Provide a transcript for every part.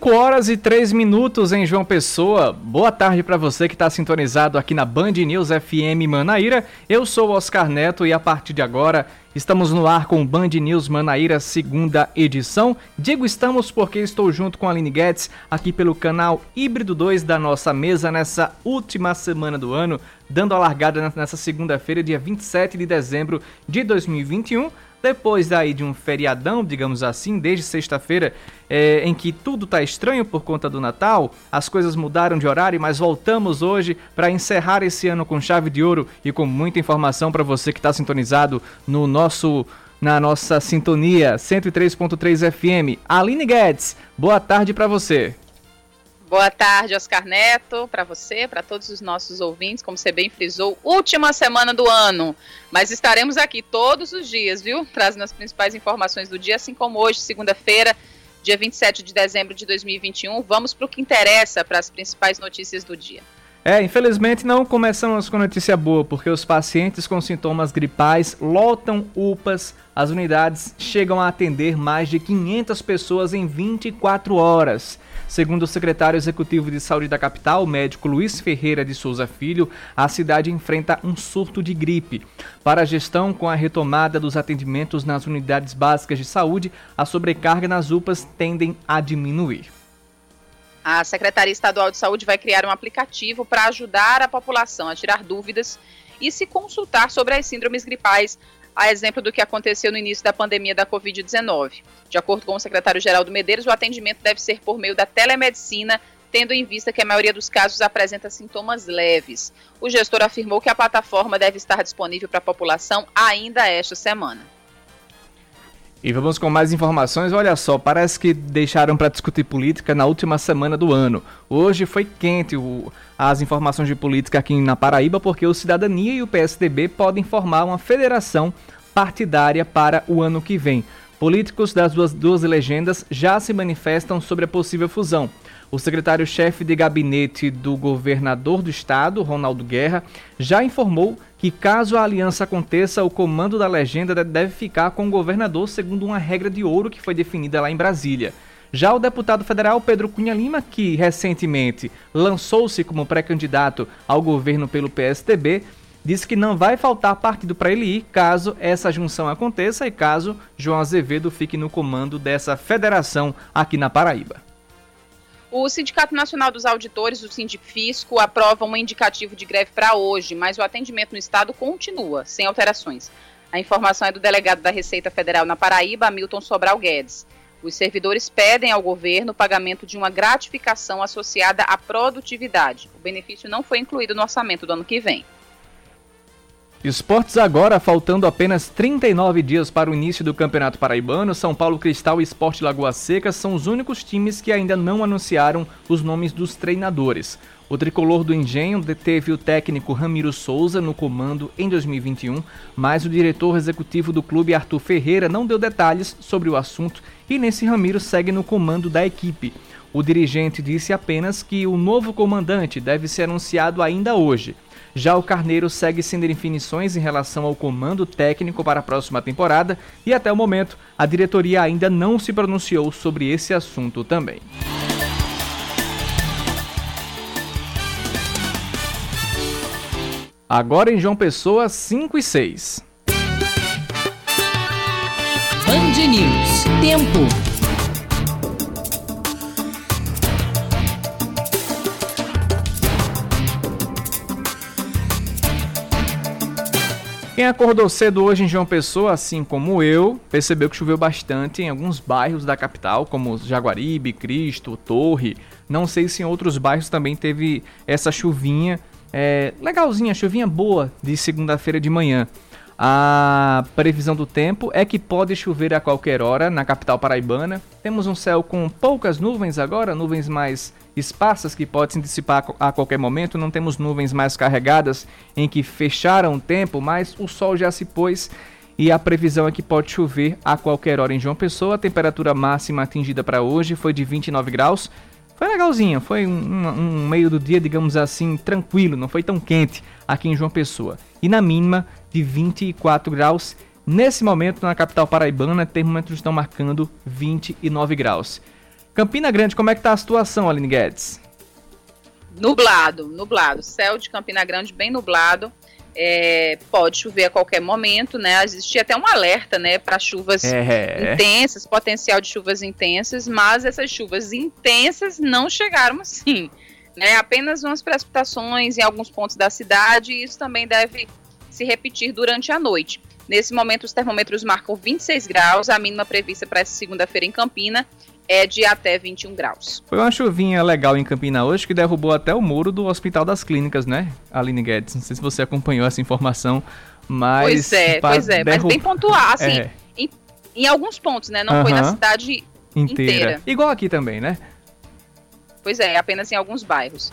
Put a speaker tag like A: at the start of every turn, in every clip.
A: 5 horas e 3 minutos em João Pessoa. Boa tarde para você que está sintonizado aqui na Band News FM Manaíra. Eu sou Oscar Neto e a partir de agora estamos no ar com Band News Manaíra, segunda edição. Digo estamos porque estou junto com a Aline Guedes aqui pelo canal Híbrido 2 da nossa mesa nessa última semana do ano, dando a largada nessa segunda-feira, dia 27 de dezembro de 2021 depois daí de um feriadão, digamos assim, desde sexta-feira, é, em que tudo está estranho por conta do Natal, as coisas mudaram de horário, mas voltamos hoje para encerrar esse ano com chave de ouro e com muita informação para você que está sintonizado no nosso na nossa sintonia 103.3 FM. Aline Guedes, boa tarde para você.
B: Boa tarde, Oscar Neto, para você, para todos os nossos ouvintes. Como você bem frisou, última semana do ano. Mas estaremos aqui todos os dias, viu? Trazendo as principais informações do dia, assim como hoje, segunda-feira, dia 27 de dezembro de 2021. Vamos para o que interessa, para as principais notícias do dia.
A: É, infelizmente não começamos com notícia boa, porque os pacientes com sintomas gripais lotam UPAs, as unidades chegam a atender mais de 500 pessoas em 24 horas. Segundo o secretário executivo de saúde da capital, médico Luiz Ferreira de Souza Filho, a cidade enfrenta um surto de gripe. Para a gestão, com a retomada dos atendimentos nas unidades básicas de saúde, a sobrecarga nas UPAs tendem a diminuir.
B: A Secretaria Estadual de Saúde vai criar um aplicativo para ajudar a população a tirar dúvidas e se consultar sobre as síndromes gripais a exemplo do que aconteceu no início da pandemia da Covid-19. De acordo com o secretário-geral do Medeiros, o atendimento deve ser por meio da telemedicina, tendo em vista que a maioria dos casos apresenta sintomas leves. O gestor afirmou que a plataforma deve estar disponível para a população ainda esta semana.
A: E vamos com mais informações. Olha só, parece que deixaram para discutir política na última semana do ano. Hoje foi quente o, as informações de política aqui na Paraíba, porque o Cidadania e o PSDB podem formar uma federação partidária para o ano que vem. Políticos das duas, duas legendas já se manifestam sobre a possível fusão. O secretário-chefe de gabinete do governador do estado, Ronaldo Guerra, já informou que caso a aliança aconteça, o comando da legenda deve ficar com o governador segundo uma regra de ouro que foi definida lá em Brasília. Já o deputado federal Pedro Cunha Lima, que recentemente lançou-se como pré-candidato ao governo pelo PSTB, disse que não vai faltar partido para ele ir caso essa junção aconteça e caso João Azevedo fique no comando dessa federação aqui na Paraíba.
B: O Sindicato Nacional dos Auditores, o Sindifisco, aprova um indicativo de greve para hoje, mas o atendimento no Estado continua, sem alterações. A informação é do delegado da Receita Federal na Paraíba, Hamilton Sobral Guedes. Os servidores pedem ao governo o pagamento de uma gratificação associada à produtividade. O benefício não foi incluído no orçamento do ano que vem.
A: Esportes agora, faltando apenas 39 dias para o início do Campeonato Paraibano, São Paulo Cristal e Esporte Lagoa Seca são os únicos times que ainda não anunciaram os nomes dos treinadores. O tricolor do Engenho deteve o técnico Ramiro Souza no comando em 2021, mas o diretor executivo do clube Arthur Ferreira não deu detalhes sobre o assunto e nesse Ramiro segue no comando da equipe. O dirigente disse apenas que o novo comandante deve ser anunciado ainda hoje. Já o Carneiro segue sem definições em relação ao comando técnico para a próxima temporada e até o momento a diretoria ainda não se pronunciou sobre esse assunto também. Agora em João Pessoa 5 e 6.
C: Band News. Tempo.
A: Quem acordou cedo hoje em João Pessoa, assim como eu, percebeu que choveu bastante em alguns bairros da capital, como Jaguaribe, Cristo, Torre. Não sei se em outros bairros também teve essa chuvinha é, legalzinha, chuvinha boa de segunda-feira de manhã. A previsão do tempo é que pode chover a qualquer hora na capital paraibana. Temos um céu com poucas nuvens agora, nuvens mais esparsas que podem se dissipar a qualquer momento. Não temos nuvens mais carregadas em que fecharam o tempo, mas o sol já se pôs e a previsão é que pode chover a qualquer hora em João Pessoa. A temperatura máxima atingida para hoje foi de 29 graus. Foi legalzinho, foi um, um, meio do dia, digamos assim, tranquilo, não foi tão quente aqui em João Pessoa. E na mínima de 24 graus. Nesse momento, na capital paraibana, termômetros estão marcando 29 graus. Campina Grande, como é que tá a situação, Aline Guedes?
B: Nublado, nublado. Céu de Campina Grande bem nublado. É, pode chover a qualquer momento, né? Existia até um alerta, né, para chuvas é. intensas, potencial de chuvas intensas, mas essas chuvas intensas não chegaram assim, né? Apenas umas precipitações em alguns pontos da cidade e isso também deve se repetir durante a noite. Nesse momento, os termômetros marcam 26 graus, a mínima prevista para essa segunda-feira em Campina é de até 21 graus.
A: Foi uma chuvinha legal em Campina hoje que derrubou até o muro do Hospital das Clínicas, né, Aline Guedes? Não sei se você acompanhou essa informação, mas.
B: Pois é, pois é, derrub... mas bem pontuar, assim, é. em, em, alguns pontos, né? Não uh -huh. foi na cidade inteira. inteira.
A: Igual aqui também, né?
B: Pois é, apenas em alguns bairros.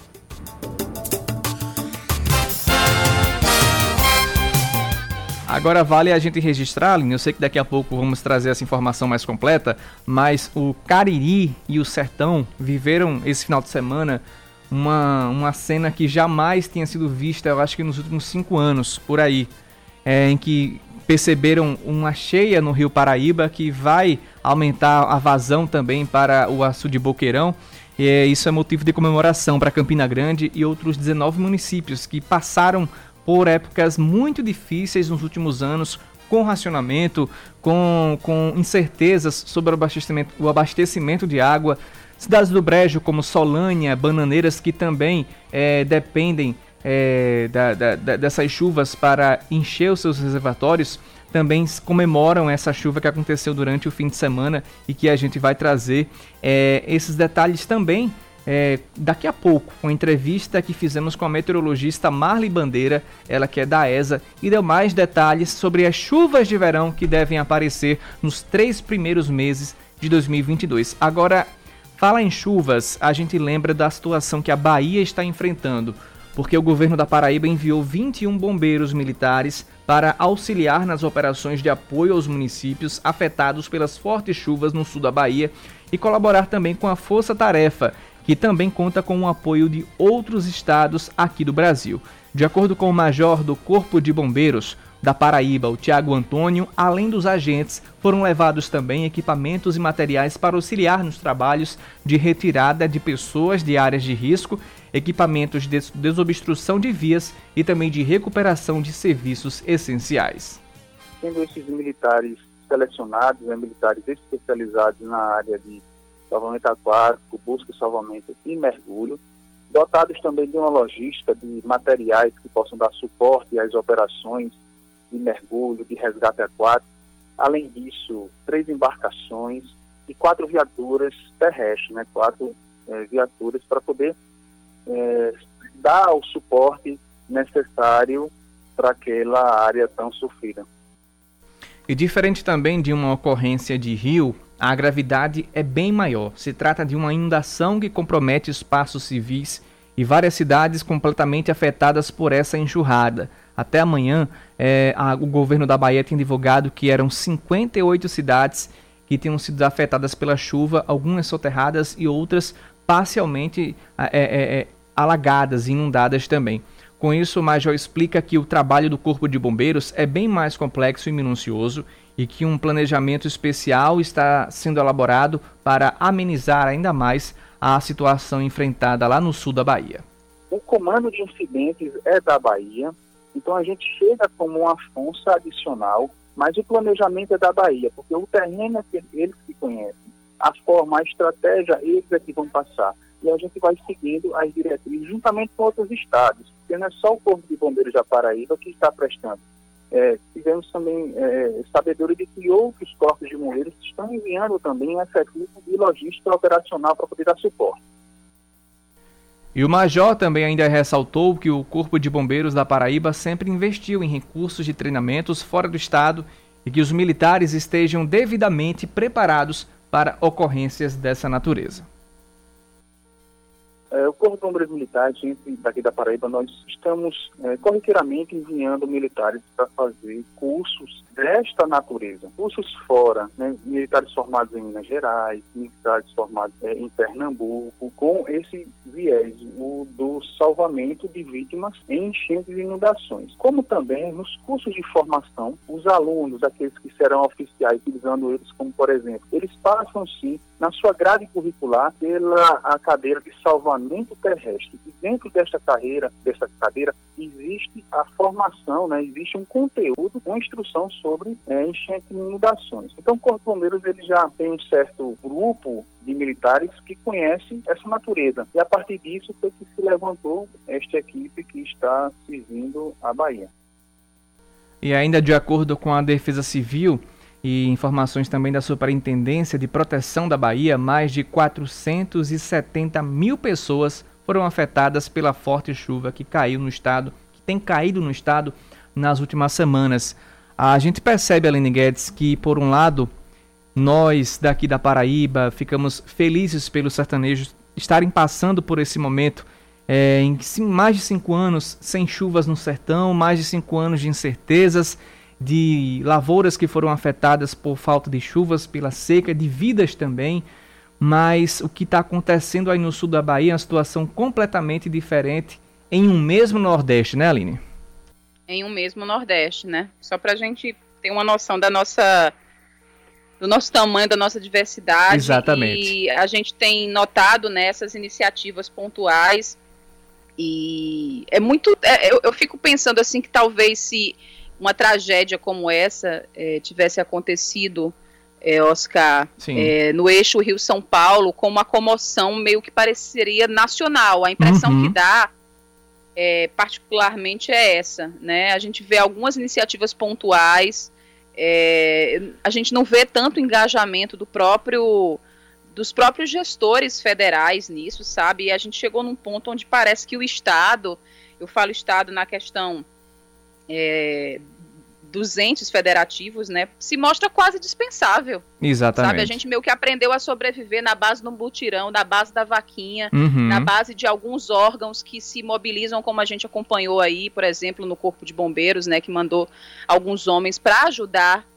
A: Agora vale a gente registrar, Aline, eu sei que daqui a pouco vamos trazer essa informação mais completa, mas o Cariri e o Sertão viveram esse final de semana uma, uma cena que jamais tinha sido vista, eu acho que nos últimos cinco anos, por aí, é, em que perceberam uma cheia no Rio Paraíba que vai aumentar a vazão também para o Açu de Boqueirão. E é, isso é motivo de comemoração para Campina Grande e outros 19 municípios que passaram por épocas muito difíceis nos últimos anos, com racionamento, com, com incertezas sobre o abastecimento, o abastecimento de água. Cidades do Brejo, como Solânia, Bananeiras, que também é, dependem é, da, da, dessas chuvas para encher os seus reservatórios, também comemoram essa chuva que aconteceu durante o fim de semana e que a gente vai trazer é, esses detalhes também é, daqui a pouco, uma entrevista que fizemos com a meteorologista Marli Bandeira, ela que é da ESA, e deu mais detalhes sobre as chuvas de verão que devem aparecer nos três primeiros meses de 2022. Agora, fala em chuvas, a gente lembra da situação que a Bahia está enfrentando, porque o governo da Paraíba enviou 21 bombeiros militares para auxiliar nas operações de apoio aos municípios afetados pelas fortes chuvas no sul da Bahia e colaborar também com a Força Tarefa, que também conta com o apoio de outros estados aqui do Brasil. De acordo com o major do Corpo de Bombeiros da Paraíba, o Tiago Antônio, além dos agentes, foram levados também equipamentos e materiais para auxiliar nos trabalhos de retirada de pessoas de áreas de risco, equipamentos de desobstrução de vias e também de recuperação de serviços essenciais.
D: Sendo esses militares selecionados, né, militares especializados na área de salvamento aquático, busca e salvamento e mergulho, dotados também de uma logística de materiais que possam dar suporte às operações de mergulho, de resgate aquático. Além disso, três embarcações e quatro viaturas terrestres, né? quatro é, viaturas para poder é, dar o suporte necessário para aquela área tão sofrida.
A: E diferente também de uma ocorrência de rio, a gravidade é bem maior. Se trata de uma inundação que compromete espaços civis e várias cidades completamente afetadas por essa enxurrada. Até amanhã, é, a, o governo da Bahia tem divulgado que eram 58 cidades que tinham sido afetadas pela chuva, algumas soterradas e outras parcialmente é, é, é alagadas, inundadas também. Com isso, o Major explica que o trabalho do Corpo de Bombeiros é bem mais complexo e minucioso e que um planejamento especial está sendo elaborado para amenizar ainda mais a situação enfrentada lá no sul da Bahia.
D: O comando de incidentes é da Bahia, então a gente chega como uma força adicional, mas o planejamento é da Bahia, porque o terreno é eles que conhecem, a forma, a estratégia, eles é que vão passar. E a gente vai seguindo as diretrizes juntamente com outros estados, porque não é só o Corpo de Bombeiros da Paraíba que está prestando é, tivemos também é, sabedoria de que outros corpos de bombeiros estão enviando também efetivo de logística operacional para poder dar suporte.
A: E o Major também ainda ressaltou que o Corpo de Bombeiros da Paraíba sempre investiu em recursos de treinamentos fora do estado e que os militares estejam devidamente preparados para ocorrências dessa natureza.
D: É, o Corpo de Bombeiros Militares, gente daqui da Paraíba, nós estamos é, corriqueiramente enviando militares para fazer cursos desta natureza. Cursos fora, né, militares formados em Minas Gerais, militares formados é, em Pernambuco, com esse viés o do salvamento de vítimas em enchentes e inundações. Como também nos cursos de formação, os alunos, aqueles que serão oficiais, utilizando eles como, por exemplo, eles passam sim na sua grade curricular pela a cadeira de salvamento terrestre. E dentro desta carreira, desta cadeira, existe a formação, né, existe um conteúdo com instrução sobre é, enchente e inundações. Então, o Corpo de Bombeiros ele já tem um certo grupo de militares que conhecem essa natureza. E a partir disso foi que se levantou esta equipe que está servindo a Bahia.
A: E ainda de acordo com a Defesa Civil, e informações também da Superintendência de Proteção da Bahia, mais de 470 mil pessoas foram afetadas pela forte chuva que caiu no estado, que tem caído no estado nas últimas semanas. A gente percebe, Aline Guedes, que por um lado, nós daqui da Paraíba ficamos felizes pelos sertanejos estarem passando por esse momento é, em mais de cinco anos sem chuvas no sertão, mais de cinco anos de incertezas de lavouras que foram afetadas por falta de chuvas, pela seca, de vidas também. Mas o que está acontecendo aí no sul da Bahia é uma situação completamente diferente em um mesmo Nordeste, né, Aline?
B: Em um mesmo Nordeste, né? Só para a gente ter uma noção da nossa do nosso tamanho, da nossa diversidade.
A: Exatamente.
B: E a gente tem notado nessas né, iniciativas pontuais. E é muito. É, eu, eu, fico pensando assim que talvez se uma tragédia como essa é, tivesse acontecido, é, Oscar, é, no eixo Rio-São Paulo, com uma comoção meio que pareceria nacional. A impressão uhum. que dá, é, particularmente, é essa. Né? A gente vê algumas iniciativas pontuais, é, a gente não vê tanto engajamento do próprio dos próprios gestores federais nisso, sabe? E a gente chegou num ponto onde parece que o Estado, eu falo Estado na questão é, dos entes federativos, né, se mostra quase dispensável.
A: Exatamente. Sabe,
B: a gente meio que aprendeu a sobreviver na base do mutirão, na base da vaquinha, uhum. na base de alguns órgãos que se mobilizam, como a gente acompanhou aí, por exemplo, no Corpo de Bombeiros, né, que mandou alguns homens para ajudar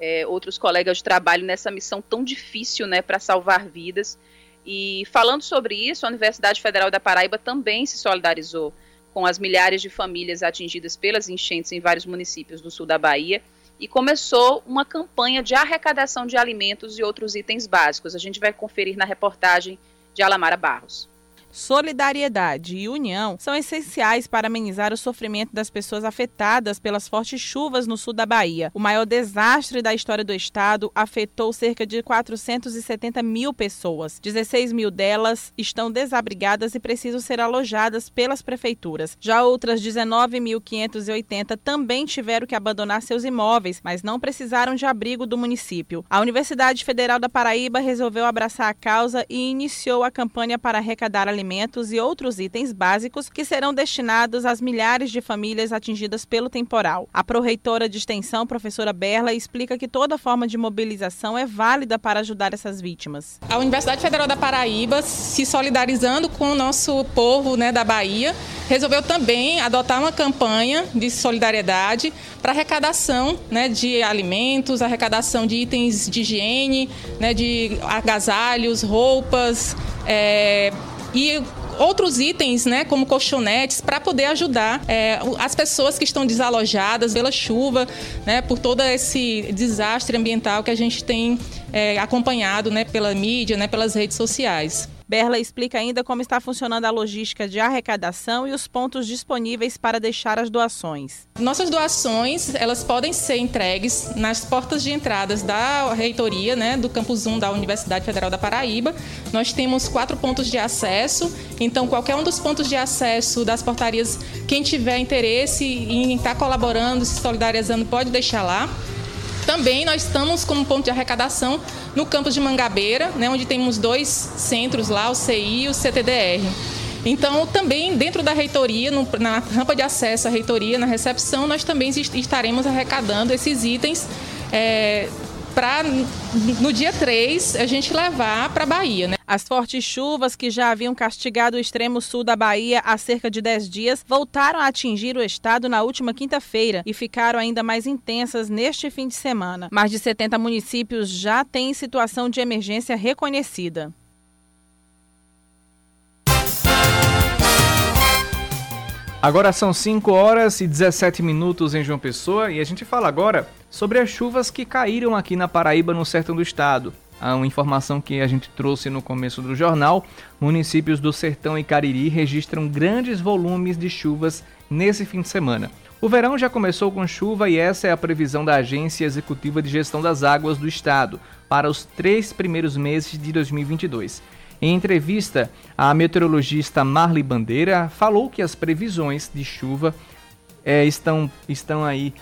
B: é, outros colegas de trabalho nessa missão tão difícil, né, para salvar vidas. E falando sobre isso, a Universidade Federal da Paraíba também se solidarizou com as milhares de famílias atingidas pelas enchentes em vários municípios do sul da Bahia e começou uma campanha de arrecadação de alimentos e outros itens básicos. A gente vai conferir na reportagem de Alamara Barros.
E: Solidariedade e união são essenciais para amenizar o sofrimento das pessoas afetadas pelas fortes chuvas no sul da Bahia. O maior desastre da história do estado afetou cerca de 470 mil pessoas. 16 mil delas estão desabrigadas e precisam ser alojadas pelas prefeituras. Já outras 19.580 também tiveram que abandonar seus imóveis, mas não precisaram de abrigo do município. A Universidade Federal da Paraíba resolveu abraçar a causa e iniciou a campanha para arrecadar alimentos alimentos e outros itens básicos que serão destinados às milhares de famílias atingidas pelo temporal. A proreitora de extensão, professora Berla, explica que toda forma de mobilização é válida para ajudar essas vítimas.
F: A Universidade Federal da Paraíba, se solidarizando com o nosso povo né, da Bahia, resolveu também adotar uma campanha de solidariedade para arrecadação né, de alimentos, arrecadação de itens de higiene, né, de agasalhos, roupas, é, e outros itens, né, como colchonetes, para poder ajudar é, as pessoas que estão desalojadas pela chuva, né, por todo esse desastre ambiental que a gente tem é, acompanhado, né, pela mídia, né, pelas redes sociais.
E: Berla explica ainda como está funcionando a logística de arrecadação e os pontos disponíveis para deixar as doações.
F: Nossas doações, elas podem ser entregues nas portas de entradas da reitoria, né, do campus 1 da Universidade Federal da Paraíba. Nós temos quatro pontos de acesso, então qualquer um dos pontos de acesso das portarias, quem tiver interesse em estar colaborando, se solidarizando, pode deixar lá. Também nós estamos como ponto de arrecadação no campus de Mangabeira, né, onde temos dois centros lá, o CI e o CTDR. Então, também dentro da reitoria, no, na rampa de acesso à reitoria, na recepção, nós também estaremos arrecadando esses itens é, para no dia 3 a gente levar para a Bahia. Né?
E: As fortes chuvas que já haviam castigado o extremo sul da Bahia há cerca de 10 dias voltaram a atingir o estado na última quinta-feira e ficaram ainda mais intensas neste fim de semana. Mais de 70 municípios já têm situação de emergência reconhecida.
A: Agora são 5 horas e 17 minutos em João Pessoa e a gente fala agora sobre as chuvas que caíram aqui na Paraíba, no sertão do estado. uma informação que a gente trouxe no começo do jornal, municípios do Sertão e Cariri registram grandes volumes de chuvas nesse fim de semana. O verão já começou com chuva e essa é a previsão da Agência Executiva de Gestão das Águas do Estado para os três primeiros meses de 2022. Em entrevista, a meteorologista Marli Bandeira falou que as previsões de chuva é, estão, estão aí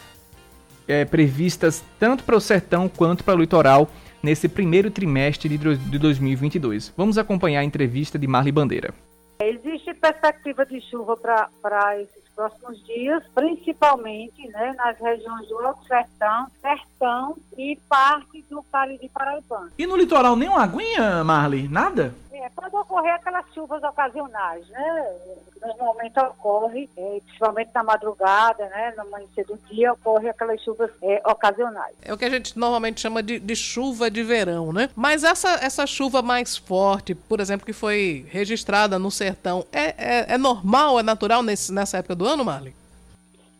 A: é, previstas tanto para o sertão quanto para o litoral nesse primeiro trimestre de 2022. Vamos acompanhar a entrevista de Marli Bandeira.
G: Existe perspectiva de chuva para esses próximos dias, principalmente né, nas regiões do Alto Sertão, Sertão e parte do Cariri Paraibano.
H: E no litoral, nem uma aguinha, Marli? Nada?
G: É, pode ocorrer aquelas chuvas ocasionais, né? Normalmente ocorre, é, principalmente na madrugada, né? No amanhecer do dia, ocorre aquelas chuvas é, ocasionais.
H: É o que a gente normalmente chama de, de, chuva de verão, né? Mas essa, essa chuva mais forte, por exemplo, que foi registrada no sertão, é, é, é normal, é natural nesse, nessa época do ano, Marley?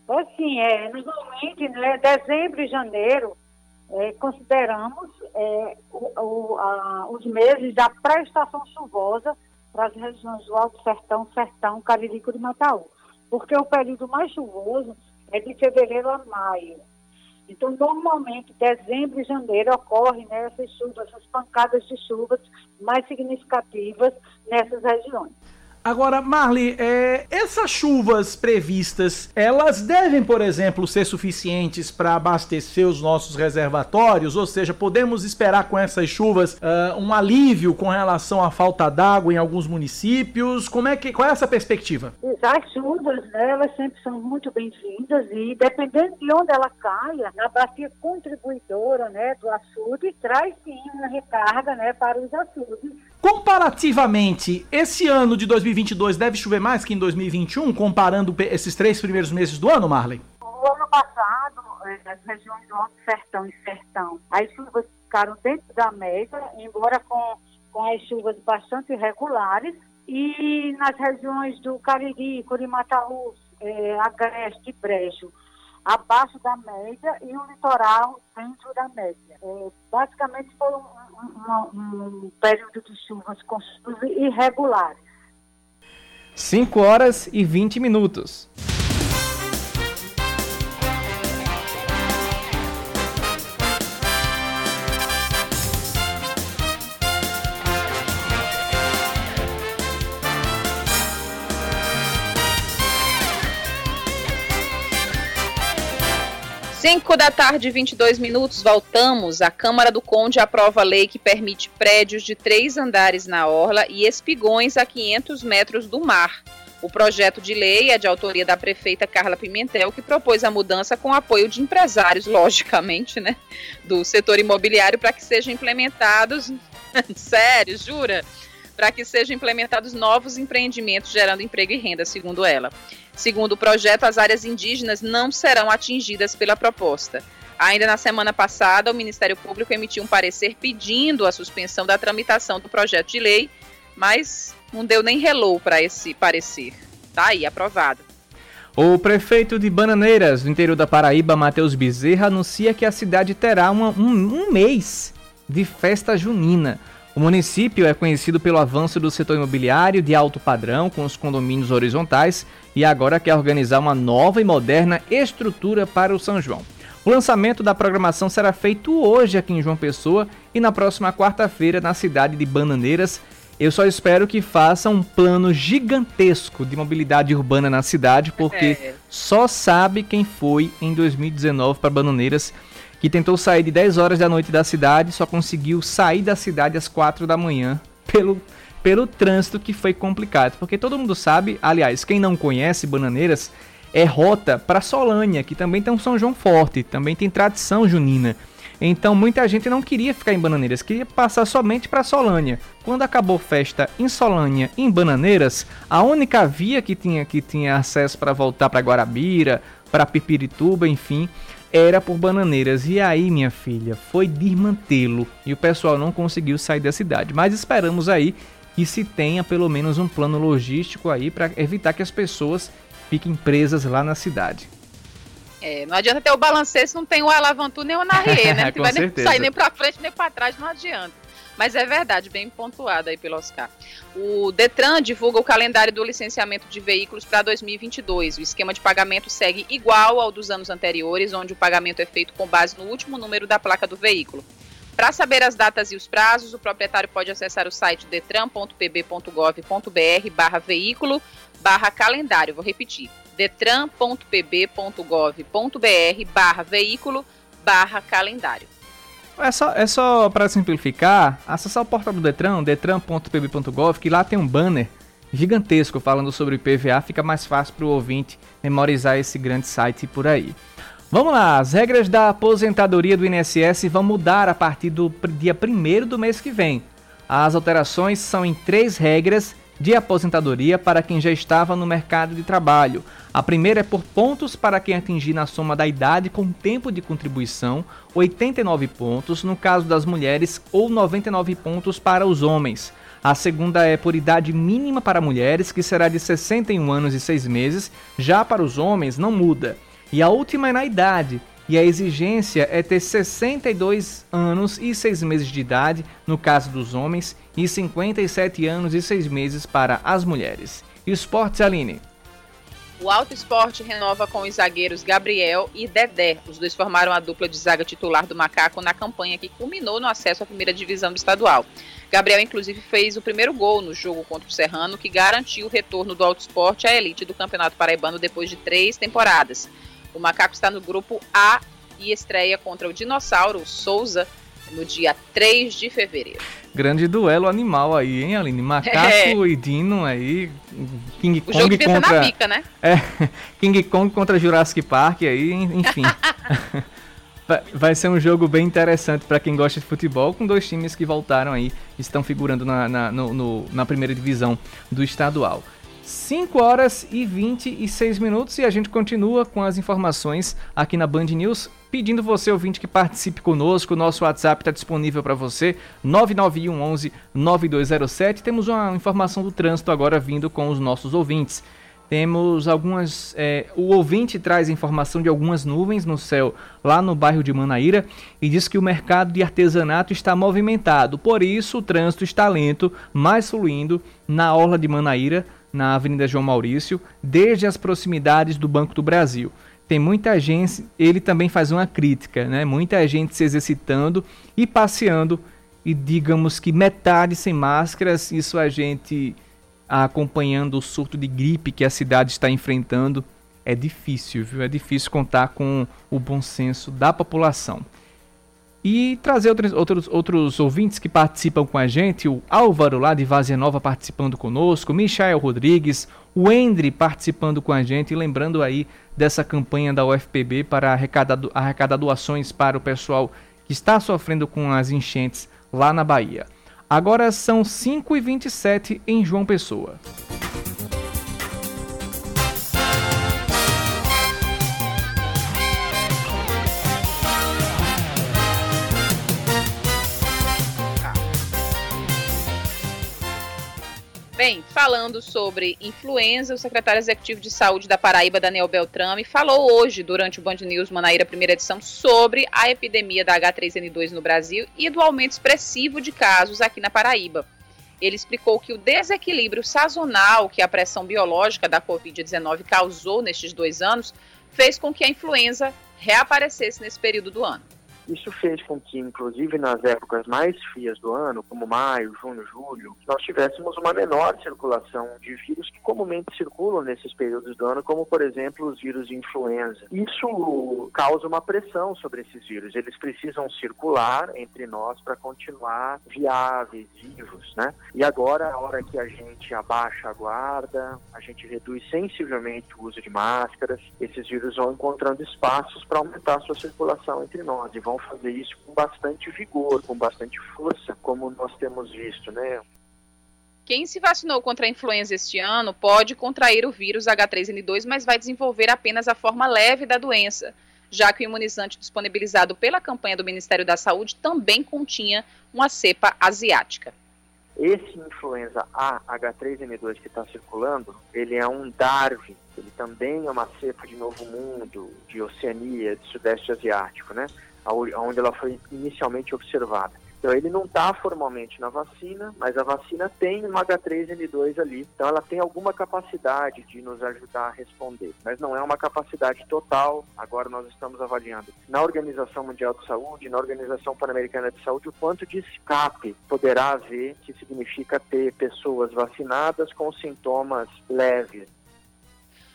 G: Assim, é, normalmente, né, dezembro e janeiro, é, consideramos é, o, o, a, os meses da pré-estação chuvosa para as regiões do Alto Sertão, Sertão, Caririco e Mataú. Porque o período mais chuvoso é de fevereiro a maio. Então, normalmente, dezembro e janeiro ocorrem né, essas chuvas, essas pancadas de chuvas mais significativas nessas regiões.
H: Agora, Marli, é, essas chuvas previstas, elas devem, por exemplo, ser suficientes para abastecer os nossos reservatórios? Ou seja, podemos esperar com essas chuvas uh, um alívio com relação à falta d'água em alguns municípios? Como é que, qual é essa perspectiva?
G: As chuvas, né, elas sempre são muito bem-vindas e dependendo de onde ela caia, na bacia contribuidora né, do açude, traz sim uma recarga né, para os açudes.
H: Comparativamente, esse ano de 2022 deve chover mais que em 2021, comparando esses três primeiros meses do ano, Marley?
G: O ano passado, eh, nas regiões do Alto Sertão e Sertão, as chuvas ficaram dentro da média, embora com, com as chuvas bastante irregulares. E nas regiões do Cariri, Curimataú, é, Agreste e Brejo, abaixo da média e o litoral dentro da média. É, basicamente foi um, um, um, período de chuvas com chuvas irregulares.
A: 5 horas e 20 minutos.
B: 5 da tarde, 22 minutos, voltamos. A Câmara do Conde aprova a lei que permite prédios de três andares na orla e espigões a 500 metros do mar. O projeto de lei é de autoria da prefeita Carla Pimentel, que propôs a mudança com apoio de empresários, logicamente, né, do setor imobiliário, para que sejam implementados. Sério, jura? Para que sejam implementados novos empreendimentos gerando emprego e renda, segundo ela. Segundo o projeto, as áreas indígenas não serão atingidas pela proposta. Ainda na semana passada, o Ministério Público emitiu um parecer pedindo a suspensão da tramitação do projeto de lei, mas não deu nem relou para esse parecer. Tá aí, aprovado.
A: O prefeito de Bananeiras, no interior da Paraíba, Matheus Bezerra, anuncia que a cidade terá uma, um, um mês de festa junina. O município é conhecido pelo avanço do setor imobiliário de alto padrão, com os condomínios horizontais, e agora quer organizar uma nova e moderna estrutura para o São João. O lançamento da programação será feito hoje aqui em João Pessoa e na próxima quarta-feira na cidade de Bananeiras. Eu só espero que faça um plano gigantesco de mobilidade urbana na cidade, porque é. só sabe quem foi em 2019 para Bananeiras que tentou sair de 10 horas da noite da cidade, só conseguiu sair da cidade às 4 da manhã pelo, pelo trânsito que foi complicado. Porque todo mundo sabe, aliás, quem não conhece Bananeiras, é rota para Solânia, que também tem um São João forte, também tem tradição junina. Então muita gente não queria ficar em Bananeiras, queria passar somente para Solânia. Quando acabou festa em Solânia, em Bananeiras, a única via que tinha que tinha acesso para voltar para Guarabira, para Pipirituba, enfim, era por Bananeiras. E aí, minha filha, foi desmantê-lo e o pessoal não conseguiu sair da cidade. Mas esperamos aí que se tenha pelo menos um plano logístico aí para evitar que as pessoas fiquem presas lá na cidade.
B: É, não adianta ter o balancê se não tem o Alavantu nem o Narrier, né?
A: Não
B: vai
A: nem
B: sair nem para frente nem para trás, não adianta. Mas é verdade, bem pontuado aí pelo Oscar. O Detran divulga o calendário do licenciamento de veículos para 2022. O esquema de pagamento segue igual ao dos anos anteriores, onde o pagamento é feito com base no último número da placa do veículo. Para saber as datas e os prazos, o proprietário pode acessar o site detran.pb.gov.br barra veículo barra calendário. Vou repetir, detran.pb.gov.br barra veículo barra calendário.
A: É só, é só para simplificar, acessar o portal do Detran, detran.pb.gov, que lá tem um banner gigantesco falando sobre PVA, fica mais fácil para o ouvinte memorizar esse grande site por aí. Vamos lá, as regras da aposentadoria do INSS vão mudar a partir do dia 1 do mês que vem. As alterações são em três regras de aposentadoria para quem já estava no mercado de trabalho. A primeira é por pontos para quem atingir na soma da idade com tempo de contribuição, 89 pontos no caso das mulheres ou 99 pontos para os homens. A segunda é por idade mínima para mulheres, que será de 61 anos e 6 meses, já para os homens não muda. E a última é na idade, e a exigência é ter 62 anos e 6 meses de idade, no caso dos homens, e 57 anos e 6 meses para as mulheres. Esportes, Aline.
B: O Alto Esporte renova com os zagueiros Gabriel e Dedé. Os dois formaram a dupla de zaga titular do Macaco na campanha que culminou no acesso à primeira divisão do estadual. Gabriel, inclusive, fez o primeiro gol no jogo contra o Serrano, que garantiu o retorno do Alto Esporte à elite do Campeonato Paraibano depois de três temporadas. O Macaco está no grupo A e estreia contra o Dinossauro Souza no dia 3 de fevereiro.
A: Grande duelo animal aí, hein, Aline? Macaco é. e Dino aí. King Kong
B: o jogo
A: contra.
B: Na pica, né?
A: É, King Kong contra Jurassic Park aí, enfim. Vai ser um jogo bem interessante para quem gosta de futebol, com dois times que voltaram aí, estão figurando na, na, no, no, na primeira divisão do estadual. 5 horas e 26 minutos e a gente continua com as informações aqui na Band News, pedindo você ouvinte que participe conosco. Nosso WhatsApp está disponível para você, 991 11 9207. Temos uma informação do trânsito agora vindo com os nossos ouvintes. Temos algumas. É, o ouvinte traz informação de algumas nuvens no céu lá no bairro de Manaíra e diz que o mercado de artesanato está movimentado. Por isso, o trânsito está lento, mais fluindo na orla de Manaíra na Avenida João Maurício, desde as proximidades do Banco do Brasil. Tem muita gente, ele também faz uma crítica, né? Muita gente se exercitando e passeando e digamos que metade sem máscaras, isso a gente acompanhando o surto de gripe que a cidade está enfrentando, é difícil, viu? É difícil contar com o bom senso da população e trazer outros, outros, outros ouvintes que participam com a gente, o Álvaro lá de Vazia Nova participando conosco, Michael Rodrigues, o Endre participando com a gente, e lembrando aí dessa campanha da UFPB para arrecadar, arrecadar doações para o pessoal que está sofrendo com as enchentes lá na Bahia. Agora são 5h27 em João Pessoa.
B: Bem, falando sobre influenza, o secretário executivo de saúde da Paraíba, Daniel Beltrame, falou hoje, durante o Band News Manaíra, primeira edição, sobre a epidemia da H3N2 no Brasil e do aumento expressivo de casos aqui na Paraíba. Ele explicou que o desequilíbrio sazonal que a pressão biológica da Covid-19 causou nestes dois anos fez com que a influenza reaparecesse nesse período do ano.
I: Isso fez com que, inclusive nas épocas mais frias do ano, como maio, junho, julho, nós tivéssemos uma menor circulação de vírus que comumente circulam nesses períodos do ano, como, por exemplo, os vírus de influenza. Isso causa uma pressão sobre esses vírus. Eles precisam circular entre nós para continuar viáveis, vivos, né? E agora, a hora que a gente abaixa a guarda, a gente reduz sensivelmente o uso de máscaras, esses vírus vão encontrando espaços para aumentar a sua circulação entre nós e vão vão fazer isso com bastante vigor, com bastante força, como nós temos visto, né?
B: Quem se vacinou contra a influenza este ano pode contrair o vírus H3N2, mas vai desenvolver apenas a forma leve da doença, já que o imunizante disponibilizado pela campanha do Ministério da Saúde também continha uma cepa asiática.
I: Esse influenza A H3N2 que está circulando, ele é um Darwin, ele também é uma cepa de Novo Mundo, de Oceania, de Sudeste Asiático, né? Onde ela foi inicialmente observada. Então ele não está formalmente na vacina, mas a vacina tem uma H3N2 ali. Então ela tem alguma capacidade de nos ajudar a responder, mas não é uma capacidade total. Agora nós estamos avaliando na Organização Mundial de Saúde, na Organização Pan-Americana de Saúde, o quanto de escape poderá haver, que significa ter pessoas vacinadas com sintomas leves.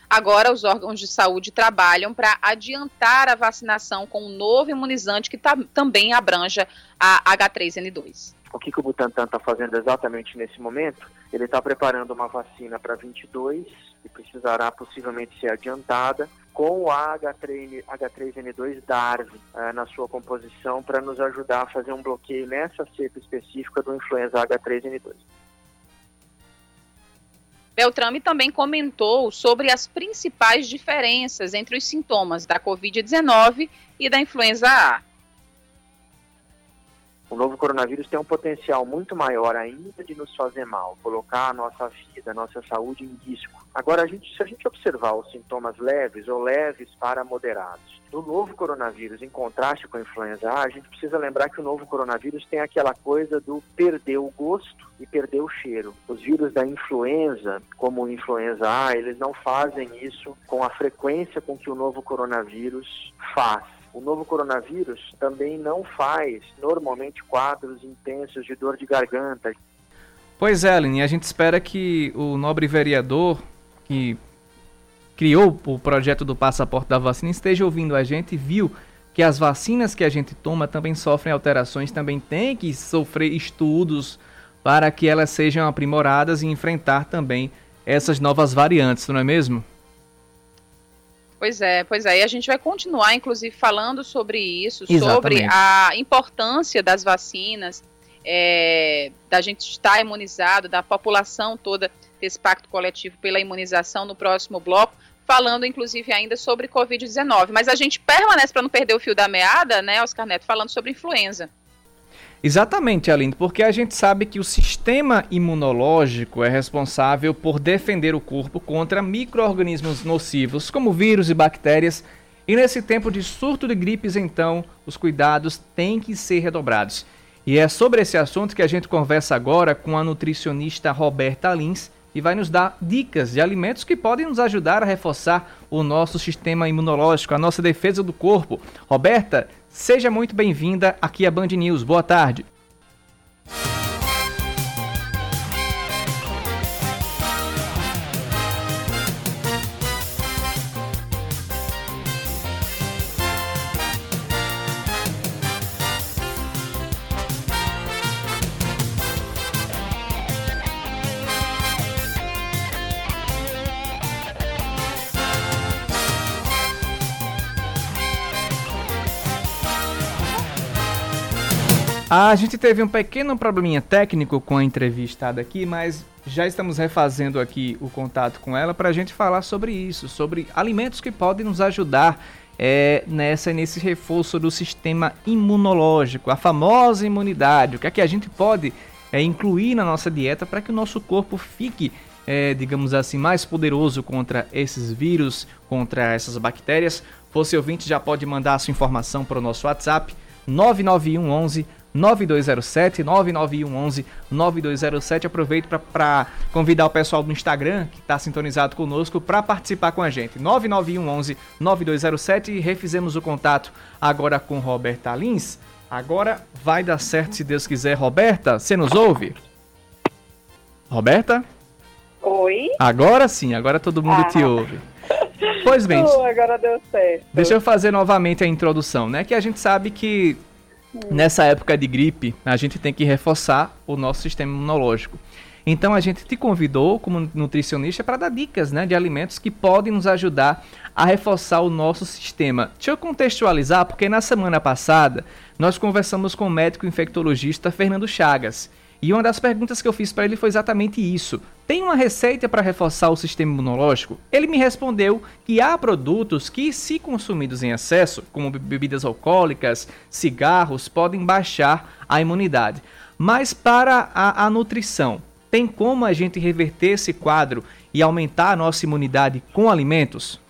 B: Agora, os órgãos de saúde trabalham para adiantar a vacinação com um novo imunizante que tá, também abranja a H3N2.
I: O que, que o Butantan está fazendo exatamente nesse momento? Ele está preparando uma vacina para 22, que precisará possivelmente ser adiantada, com o H3, H3N2 DARV uh, na sua composição, para nos ajudar a fazer um bloqueio nessa cepa específica do influenza H3N2.
B: Beltrame também comentou sobre as principais diferenças entre os sintomas da Covid-19 e da influenza A.
I: O novo coronavírus tem um potencial muito maior ainda de nos fazer mal, colocar a nossa vida, a nossa saúde em risco. Agora, a gente, se a gente observar os sintomas leves ou leves para moderados do novo coronavírus em contraste com a influenza A, a gente precisa lembrar que o novo coronavírus tem aquela coisa do perder o gosto e perder o cheiro. Os vírus da influenza, como o influenza A, eles não fazem isso com a frequência com que o novo coronavírus faz. O novo coronavírus também não faz normalmente quadros intensos de dor de garganta.
A: Pois é, Aline, a gente espera que o nobre vereador que criou o projeto do passaporte da vacina esteja ouvindo a gente e viu que as vacinas que a gente toma também sofrem alterações, também tem que sofrer estudos para que elas sejam aprimoradas e enfrentar também essas novas variantes, não é mesmo?
B: Pois é, pois é. E a gente vai continuar, inclusive, falando sobre isso, Exatamente. sobre a importância das vacinas, é, da gente estar imunizado, da população toda desse pacto coletivo pela imunização no próximo bloco, falando inclusive ainda sobre Covid-19. Mas a gente permanece para não perder o fio da meada, né, Oscar Neto, falando sobre influenza.
A: Exatamente, Aline, porque a gente sabe que o sistema imunológico é responsável por defender o corpo contra micro-organismos nocivos, como vírus e bactérias. E nesse tempo de surto de gripes, então, os cuidados têm que ser redobrados. E é sobre esse assunto que a gente conversa agora com a nutricionista Roberta Lins, e vai nos dar dicas de alimentos que podem nos ajudar a reforçar o nosso sistema imunológico, a nossa defesa do corpo. Roberta, Seja muito bem-vinda aqui à Band News. Boa tarde. A gente teve um pequeno probleminha técnico com a entrevistada aqui, mas já estamos refazendo aqui o contato com ela para a gente falar sobre isso, sobre alimentos que podem nos ajudar é, nessa nesse reforço do sistema imunológico, a famosa imunidade, o que é que a gente pode é, incluir na nossa dieta para que o nosso corpo fique, é, digamos assim, mais poderoso contra esses vírus, contra essas bactérias. Você ouvinte já pode mandar a sua informação para o nosso WhatsApp 991 11 9207 99111 9207. Aproveito para convidar o pessoal do Instagram que está sintonizado conosco para participar com a gente. 99111 9207 e refizemos o contato agora com Roberta Lins. Agora vai dar certo se Deus quiser. Roberta, você nos ouve? Roberta?
J: Oi.
A: Agora sim, agora todo mundo ah. te ouve. Pois bem.
J: Oh, agora deu certo.
A: Deixa eu fazer novamente a introdução, né? Que a gente sabe que nessa época de gripe, a gente tem que reforçar o nosso sistema imunológico. Então a gente te convidou como nutricionista para dar dicas né, de alimentos que podem nos ajudar a reforçar o nosso sistema. Deixa eu contextualizar, porque na semana passada nós conversamos com o médico infectologista Fernando Chagas. E uma das perguntas que eu fiz para ele foi exatamente isso. Tem uma receita para reforçar o sistema imunológico? Ele me respondeu que há produtos que, se consumidos em excesso, como bebidas alcoólicas, cigarros, podem baixar a imunidade. Mas para a, a nutrição, tem como a gente reverter esse quadro e aumentar a nossa imunidade com alimentos?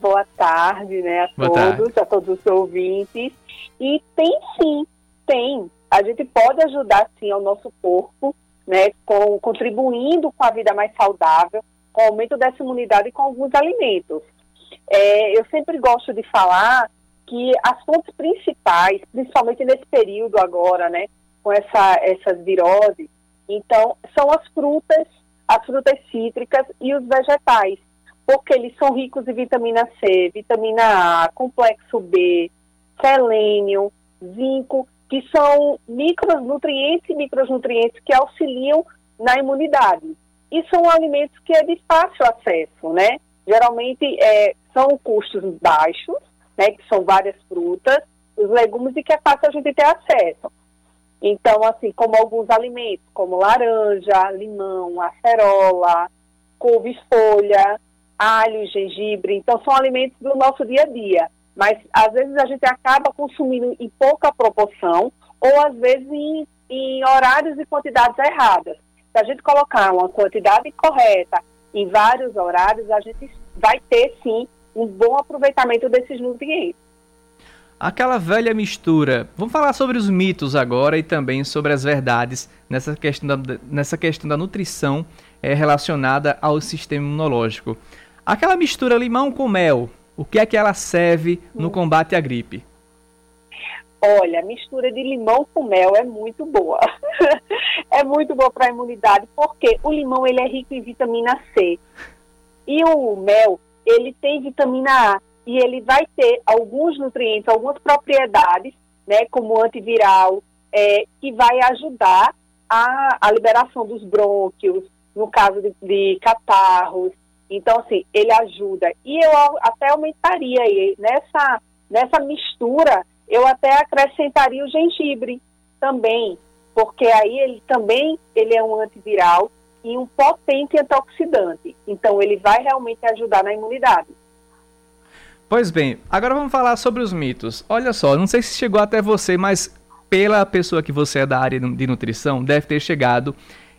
J: Boa tarde, né, a Boa todos, tarde. a todos os ouvintes. E tem sim Tem. A gente pode ajudar, sim, ao nosso corpo, né, com, contribuindo com a vida mais saudável, com o aumento dessa imunidade com alguns alimentos. É, eu sempre gosto de falar que as fontes principais, principalmente nesse período agora, né, com essa, essas viroses, então, são as frutas, as frutas cítricas e os vegetais, porque eles são ricos em vitamina C, vitamina A, complexo B, selênio, zinco, que são micronutrientes e micronutrientes que auxiliam na imunidade. E são alimentos que é de fácil acesso, né? Geralmente é, são custos baixos, né? Que são várias frutas, os legumes e que é fácil a gente ter acesso. Então, assim, como alguns alimentos, como laranja, limão, acerola, couve-folha, alho, gengibre. Então, são alimentos do nosso dia a dia. Mas, às vezes, a gente acaba consumindo em pouca proporção ou, às vezes, em, em horários e quantidades erradas. Se a gente colocar uma quantidade correta em vários horários, a gente vai ter, sim, um bom aproveitamento desses nutrientes.
A: Aquela velha mistura. Vamos falar sobre os mitos agora e também sobre as verdades nessa questão da, nessa questão da nutrição é, relacionada ao sistema imunológico. Aquela mistura limão com mel, o que é que ela serve no combate à gripe?
J: Olha, a mistura de limão com mel é muito boa. é muito boa para a imunidade, porque o limão ele é rico em vitamina C. E o mel, ele tem vitamina A e ele vai ter alguns nutrientes, algumas propriedades, né, como antiviral, é, que vai ajudar a, a liberação dos brônquios, no caso de, de catarros, então, assim, ele ajuda. E eu até aumentaria aí, nessa, nessa mistura, eu até acrescentaria o gengibre também, porque aí ele também ele é um antiviral e um potente antioxidante. Então, ele vai realmente ajudar na imunidade.
A: Pois bem, agora vamos falar sobre os mitos. Olha só, não sei se chegou até você, mas pela pessoa que você é da área de nutrição, deve ter chegado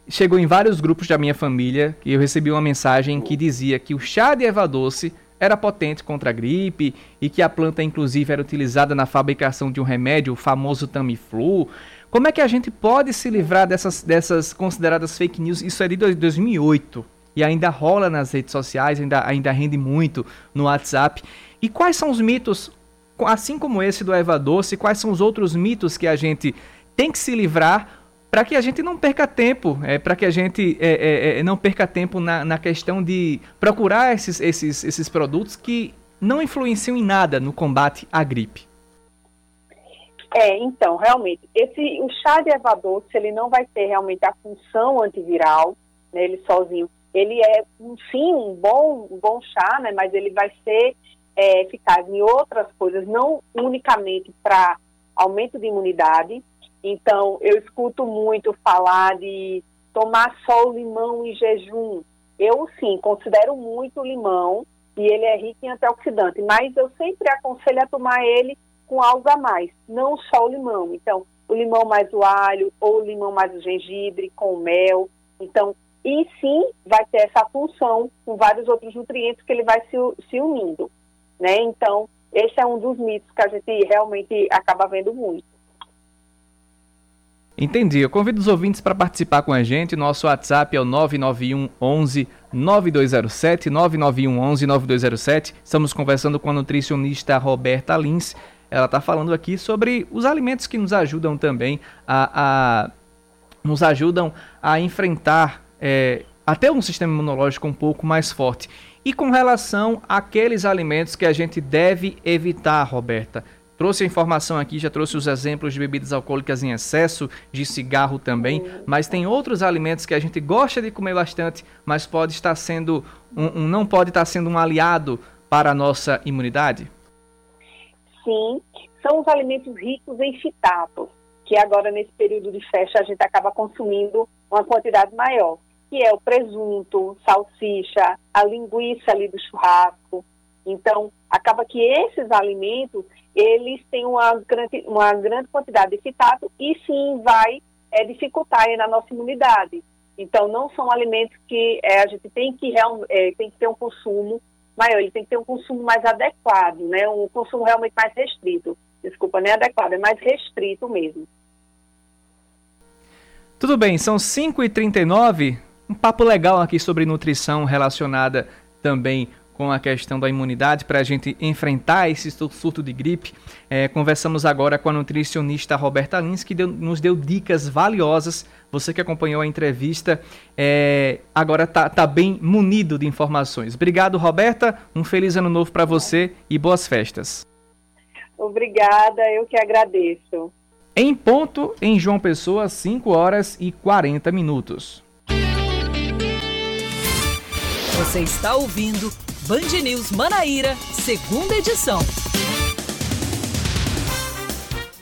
A: chegou em vários grupos da minha família que eu recebi uma mensagem que dizia que o chá de erva doce era potente contra a gripe e que a planta inclusive era utilizada na fabricação de um remédio, o famoso Tamiflu. Como é que a gente pode se livrar dessas, dessas consideradas fake news? Isso é de 2008 e ainda rola nas redes sociais, ainda, ainda rende muito no WhatsApp. E quais são os mitos, assim como esse do erva doce, quais são os outros mitos que a gente tem que se livrar para que a gente não perca tempo, é, para que a gente é, é, é, não perca tempo na, na questão de procurar esses, esses, esses produtos que não influenciam em nada no combate à gripe.
J: É, então, realmente, esse, o chá de erva doce, ele não vai ter realmente a função antiviral, né, ele sozinho. Ele é, sim, um bom, um bom chá, né, mas ele vai ser é, eficaz em outras coisas, não unicamente para aumento de imunidade, então, eu escuto muito falar de tomar só o limão em jejum. Eu, sim, considero muito o limão e ele é rico em antioxidante, mas eu sempre aconselho a tomar ele com algo a mais, não só o limão. Então, o limão mais o alho ou o limão mais o gengibre com mel. Então, e sim, vai ter essa função com vários outros nutrientes que ele vai se, se unindo, né? Então, esse é um dos mitos que a gente realmente acaba vendo muito.
A: Entendi. Eu convido os ouvintes para participar com a gente. Nosso WhatsApp é o 991 11 9207, 991 11 9207. Estamos conversando com a nutricionista Roberta Lins. Ela está falando aqui sobre os alimentos que nos ajudam também a, a nos ajudam a enfrentar é, até um sistema imunológico um pouco mais forte. E com relação àqueles alimentos que a gente deve evitar, Roberta, Trouxe a informação aqui, já trouxe os exemplos de bebidas alcoólicas em excesso, de cigarro também, mas tem outros alimentos que a gente gosta de comer bastante, mas pode estar sendo um, um não pode estar sendo um aliado para a nossa imunidade?
J: Sim, são os alimentos ricos em fitatos, que agora nesse período de festa a gente acaba consumindo uma quantidade maior, que é o presunto, salsicha, a linguiça ali do churrasco. Então, acaba que esses alimentos eles têm uma grande, uma grande quantidade de fitato e sim vai é, dificultar na nossa imunidade. Então, não são alimentos que é, a gente tem que, é, tem que ter um consumo maior, ele tem que ter um consumo mais adequado, né? um consumo realmente mais restrito. Desculpa, nem adequado, é mais restrito mesmo.
A: Tudo bem, são 5h39. Um papo legal aqui sobre nutrição relacionada também com a questão da imunidade para a gente enfrentar esse surto de gripe. É, conversamos agora com a nutricionista Roberta Lins, que deu, nos deu dicas valiosas. Você que acompanhou a entrevista, é, agora está tá bem munido de informações. Obrigado, Roberta. Um feliz ano novo para você e boas festas.
J: Obrigada, eu que agradeço.
A: Em ponto, em João Pessoa, 5 horas e 40 minutos.
C: Você está ouvindo Band News Manaíra, segunda edição.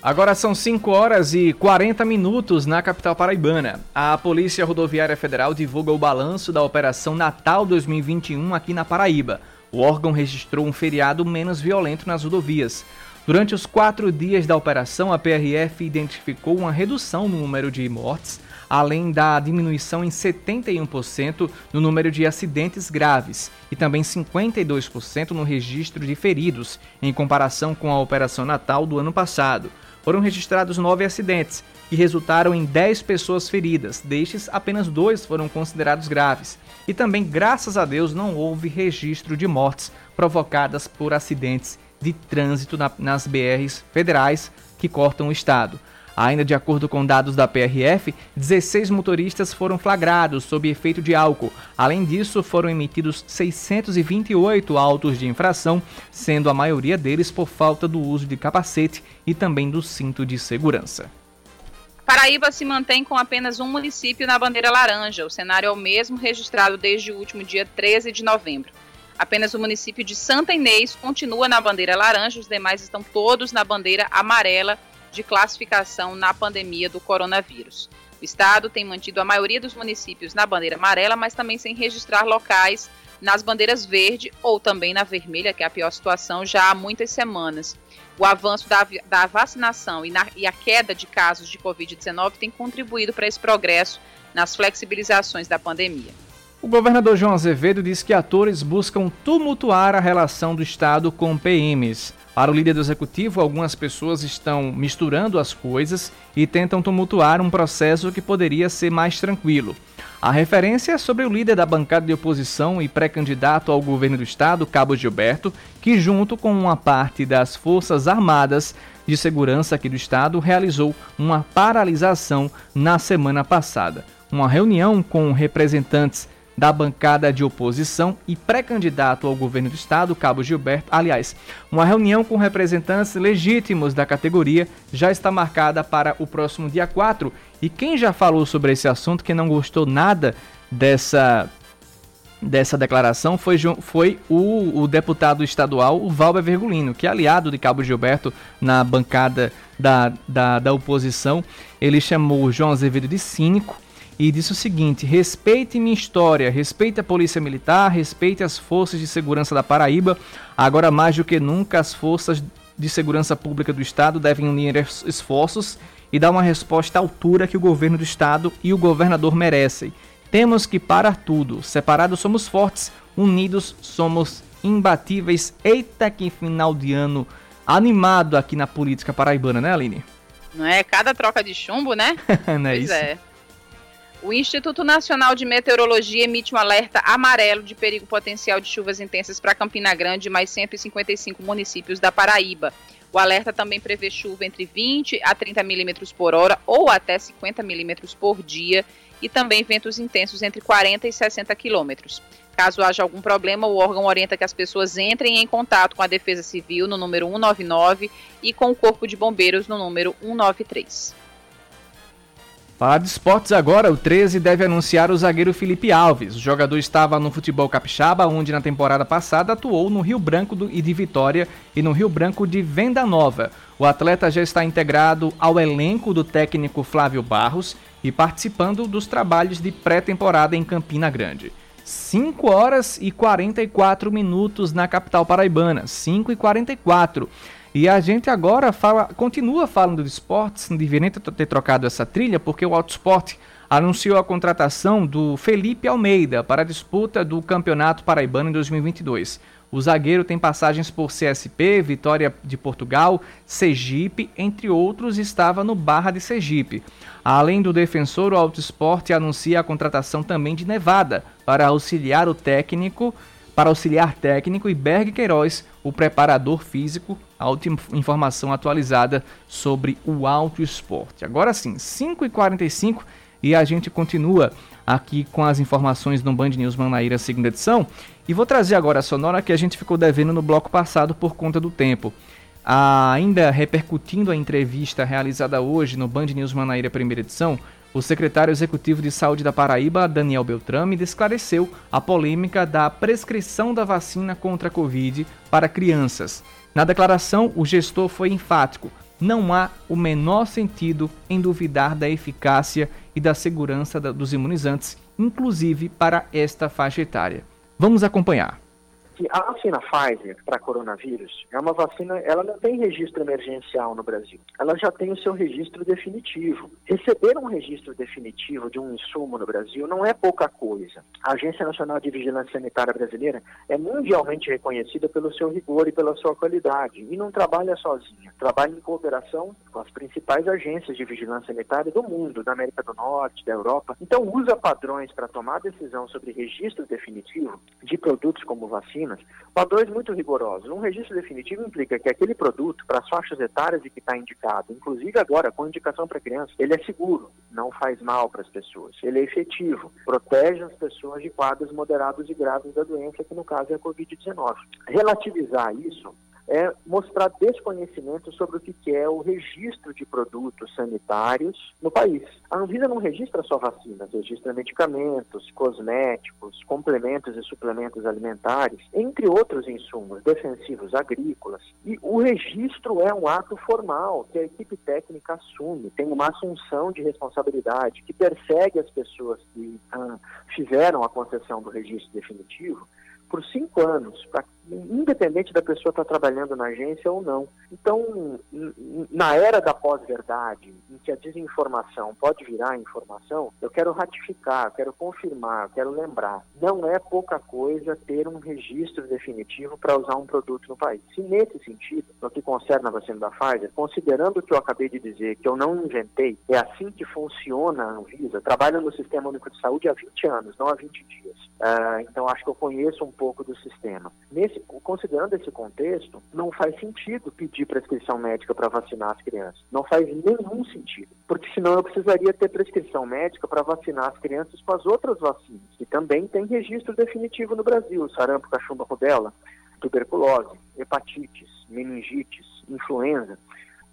A: Agora são 5 horas e 40 minutos na capital paraibana. A Polícia Rodoviária Federal divulga o balanço da Operação Natal 2021 aqui na Paraíba. O órgão registrou um feriado menos violento nas rodovias. Durante os quatro dias da operação, a PRF identificou uma redução no número de mortes, além da diminuição em 71% no número de acidentes graves e também 52% no registro de feridos, em comparação com a Operação Natal do ano passado. Foram registrados nove acidentes, que resultaram em 10 pessoas feridas, destes apenas dois foram considerados graves. E também, graças a Deus, não houve registro de mortes provocadas por acidentes de trânsito na, nas BRs federais que cortam o estado. Ainda de acordo com dados da PRF, 16 motoristas foram flagrados sob efeito de álcool. Além disso, foram emitidos 628 autos de infração, sendo a maioria deles por falta do uso de capacete e também do cinto de segurança.
B: Paraíba se mantém com apenas um município na bandeira laranja. O cenário é o mesmo registrado desde o último dia 13 de novembro. Apenas o município de Santa Inês continua na bandeira laranja, os demais estão todos na bandeira amarela de classificação na pandemia do coronavírus. O estado tem mantido a maioria dos municípios na bandeira amarela, mas também sem registrar locais nas bandeiras verde ou também na vermelha, que é a pior situação já há muitas semanas. O avanço da, da vacinação e, na, e a queda de casos de Covid-19 tem contribuído para esse progresso nas flexibilizações da pandemia.
A: O governador João Azevedo diz que atores buscam tumultuar a relação do Estado com PMs. Para o líder do executivo, algumas pessoas estão misturando as coisas e tentam tumultuar um processo que poderia ser mais tranquilo. A referência é sobre o líder da bancada de oposição e pré-candidato ao governo do estado, Cabo Gilberto, que, junto com uma parte das Forças Armadas de Segurança aqui do estado, realizou uma paralisação na semana passada. Uma reunião com representantes da bancada de oposição e pré-candidato ao governo do estado, Cabo Gilberto. Aliás, uma reunião com representantes legítimos da categoria já está marcada para o próximo dia 4. E quem já falou sobre esse assunto, que não gostou nada dessa dessa declaração foi, foi o, o, deputado estadual, o Valber Vergulino, que é aliado de Cabo Gilberto na bancada da, da, da oposição. Ele chamou João Azevedo de cínico e disse o seguinte: respeite minha história, respeite a Polícia Militar, respeite as forças de segurança da Paraíba. Agora, mais do que nunca, as forças de segurança pública do Estado devem unir esforços e dar uma resposta à altura que o governo do Estado e o governador merecem. Temos que parar tudo. Separados somos fortes, unidos somos imbatíveis. Eita, que final de ano animado aqui na política paraibana, né, Aline?
B: Não é? Cada troca de chumbo, né?
A: Não é pois isso? é.
B: O Instituto Nacional de Meteorologia emite um alerta amarelo de perigo potencial de chuvas intensas para Campina Grande e mais 155 municípios da Paraíba. O alerta também prevê chuva entre 20 a 30 milímetros por hora ou até 50 milímetros por dia e também ventos intensos entre 40 e 60 quilômetros. Caso haja algum problema, o órgão orienta que as pessoas entrem em contato com a Defesa Civil no número 199 e com o Corpo de Bombeiros no número 193.
A: Falar de esportes agora, o 13 deve anunciar o zagueiro Felipe Alves. O jogador estava no futebol capixaba, onde na temporada passada atuou no Rio Branco e de Vitória e no Rio Branco de Venda Nova. O atleta já está integrado ao elenco do técnico Flávio Barros e participando dos trabalhos de pré-temporada em Campina Grande. 5 horas e 44 minutos na capital paraibana. 5 e 44. E a gente agora fala, continua falando de esportes, não deveria ter trocado essa trilha, porque o Autosport anunciou a contratação do Felipe Almeida para a disputa do Campeonato Paraibano em 2022. O zagueiro tem passagens por CSP, Vitória de Portugal, Sergipe, entre outros, estava no Barra de Sergipe. Além do defensor, o Auto Esporte anuncia a contratação também de Nevada para auxiliar o técnico, para auxiliar técnico e Berg Queiroz, o preparador físico, a última informação atualizada sobre o Auto Esporte. Agora sim, 5h45 e a gente continua aqui com as informações no Band News Manaíra, segunda edição. E vou trazer agora a sonora que a gente ficou devendo no bloco passado por conta do tempo. ainda repercutindo a entrevista realizada hoje no Band News Manaíra, primeira edição, o secretário executivo de saúde da Paraíba, Daniel Beltrame, esclareceu a polêmica da prescrição da vacina contra a Covid para crianças. Na declaração, o gestor foi enfático: não há o menor sentido em duvidar da eficácia e da segurança dos imunizantes, inclusive para esta faixa etária. Vamos acompanhar
I: que a vacina Pfizer para coronavírus é uma vacina, ela não tem registro emergencial no Brasil. Ela já tem o seu registro definitivo. Receber um registro definitivo de um insumo no Brasil não é pouca coisa. A Agência Nacional de Vigilância Sanitária Brasileira é mundialmente reconhecida pelo seu rigor e pela sua qualidade e não trabalha sozinha. Trabalha em cooperação com as principais agências de vigilância sanitária do mundo, da América do Norte, da Europa. Então usa padrões para tomar decisão sobre registro definitivo de produtos como vacina vacinas, padrões muito rigorosos. Um registro definitivo implica que aquele produto, para as faixas etárias e que está indicado, inclusive agora com indicação para criança, ele é seguro, não faz mal para as pessoas, ele é efetivo, protege as pessoas de quadros moderados e graves da doença, que no caso é a Covid-19. Relativizar isso é mostrar desconhecimento sobre o que é o registro de produtos sanitários no país. A Anvisa não registra só vacinas, registra medicamentos, cosméticos, complementos e suplementos alimentares, entre outros insumos defensivos agrícolas. E o registro é um ato formal que a equipe técnica assume, tem uma assunção de responsabilidade, que persegue as pessoas que ah, fizeram a concessão do registro definitivo por cinco anos, pra, independente da pessoa estar tá trabalhando na agência ou não. Então, na era da pós-verdade, em que a desinformação pode virar informação, eu quero ratificar, quero confirmar, quero lembrar. Não é pouca coisa ter um registro definitivo para usar um produto no país. Se nesse sentido, no que concerne a vacina da Pfizer, considerando o que eu acabei de dizer, que eu não inventei, é assim que funciona a Anvisa, trabalha no Sistema Único de Saúde há 20 anos, não há 20 dias. Uh, então, acho que eu conheço um pouco do sistema. Nesse, considerando esse contexto, não faz sentido pedir prescrição médica para vacinar as crianças. Não faz nenhum sentido, porque senão eu precisaria ter prescrição médica para vacinar as crianças com as outras vacinas, que também tem registro definitivo no Brasil, sarampo, cachumba, rubéola, tuberculose, hepatites, meningites, influenza.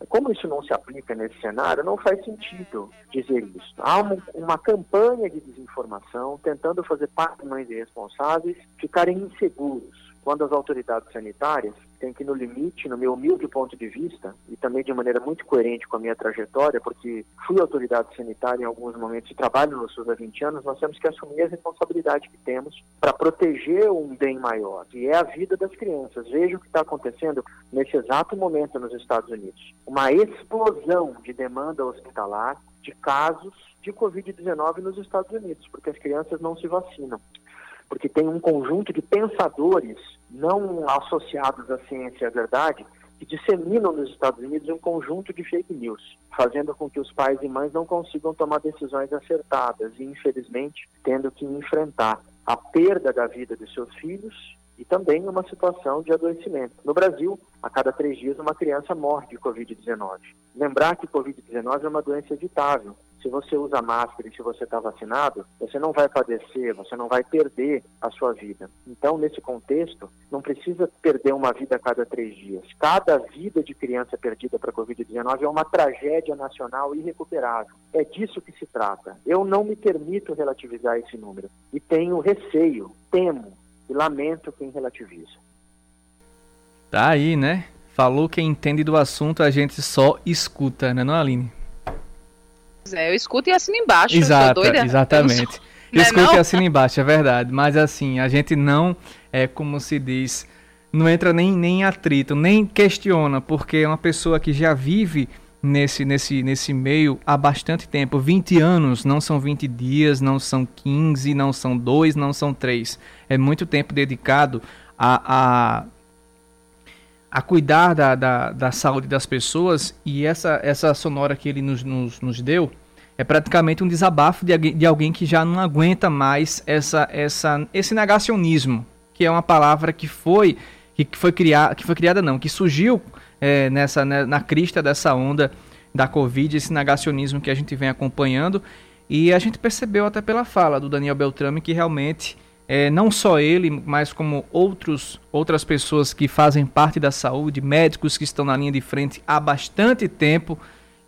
I: Como isso não se aplica nesse cenário, não faz sentido dizer isso. Há uma, uma campanha de desinformação tentando fazer mães irresponsáveis ficarem inseguros quando as autoridades sanitárias têm que, no limite, no meu humilde ponto de vista, e também de maneira muito coerente com a minha trajetória, porque fui autoridade sanitária em alguns momentos e trabalho no SUS há 20 anos, nós temos que assumir a responsabilidade que temos para proteger um bem maior, que é a vida das crianças. Veja o que está acontecendo nesse exato momento nos Estados Unidos. Uma explosão de demanda hospitalar de casos de Covid-19 nos Estados Unidos, porque as crianças não se vacinam porque tem um conjunto de pensadores não associados à ciência e à verdade que disseminam nos Estados Unidos um conjunto de fake news, fazendo com que os pais e mães não consigam tomar decisões acertadas e, infelizmente, tendo que enfrentar a perda da vida de seus filhos e também uma situação de adoecimento. No Brasil, a cada três dias, uma criança morre de Covid-19. Lembrar que Covid-19 é uma doença evitável, se você usa máscara e se você está vacinado, você não vai padecer, você não vai perder a sua vida. Então, nesse contexto, não precisa perder uma vida a cada três dias. Cada vida de criança perdida para a Covid-19 é uma tragédia nacional irrecuperável. É disso que se trata. Eu não me permito relativizar esse número. E tenho receio, temo e lamento quem relativiza.
A: Tá aí, né? Falou quem entende do assunto, a gente só escuta, né, não, Aline?
B: É, eu escuto e assino embaixo.
A: Exato, exatamente. Sou... Escuta é e assina embaixo, é verdade. Mas assim, a gente não, é como se diz, não entra nem, nem em atrito, nem questiona, porque é uma pessoa que já vive nesse, nesse, nesse meio há bastante tempo. 20 anos, não são 20 dias, não são 15, não são 2, não são 3. É muito tempo dedicado a, a, a cuidar da, da, da, saúde das pessoas e essa, essa sonora que ele nos, nos, nos deu é praticamente um desabafo de, de alguém que já não aguenta mais essa, essa, esse negacionismo, que é uma palavra que foi que foi criada, que foi criada não, que surgiu é, nessa né, na crista dessa onda da Covid, esse negacionismo que a gente vem acompanhando. E a gente percebeu até pela fala do Daniel Beltrame que realmente é, não só ele, mas como outros, outras pessoas que fazem parte da saúde, médicos que estão na linha de frente há bastante tempo,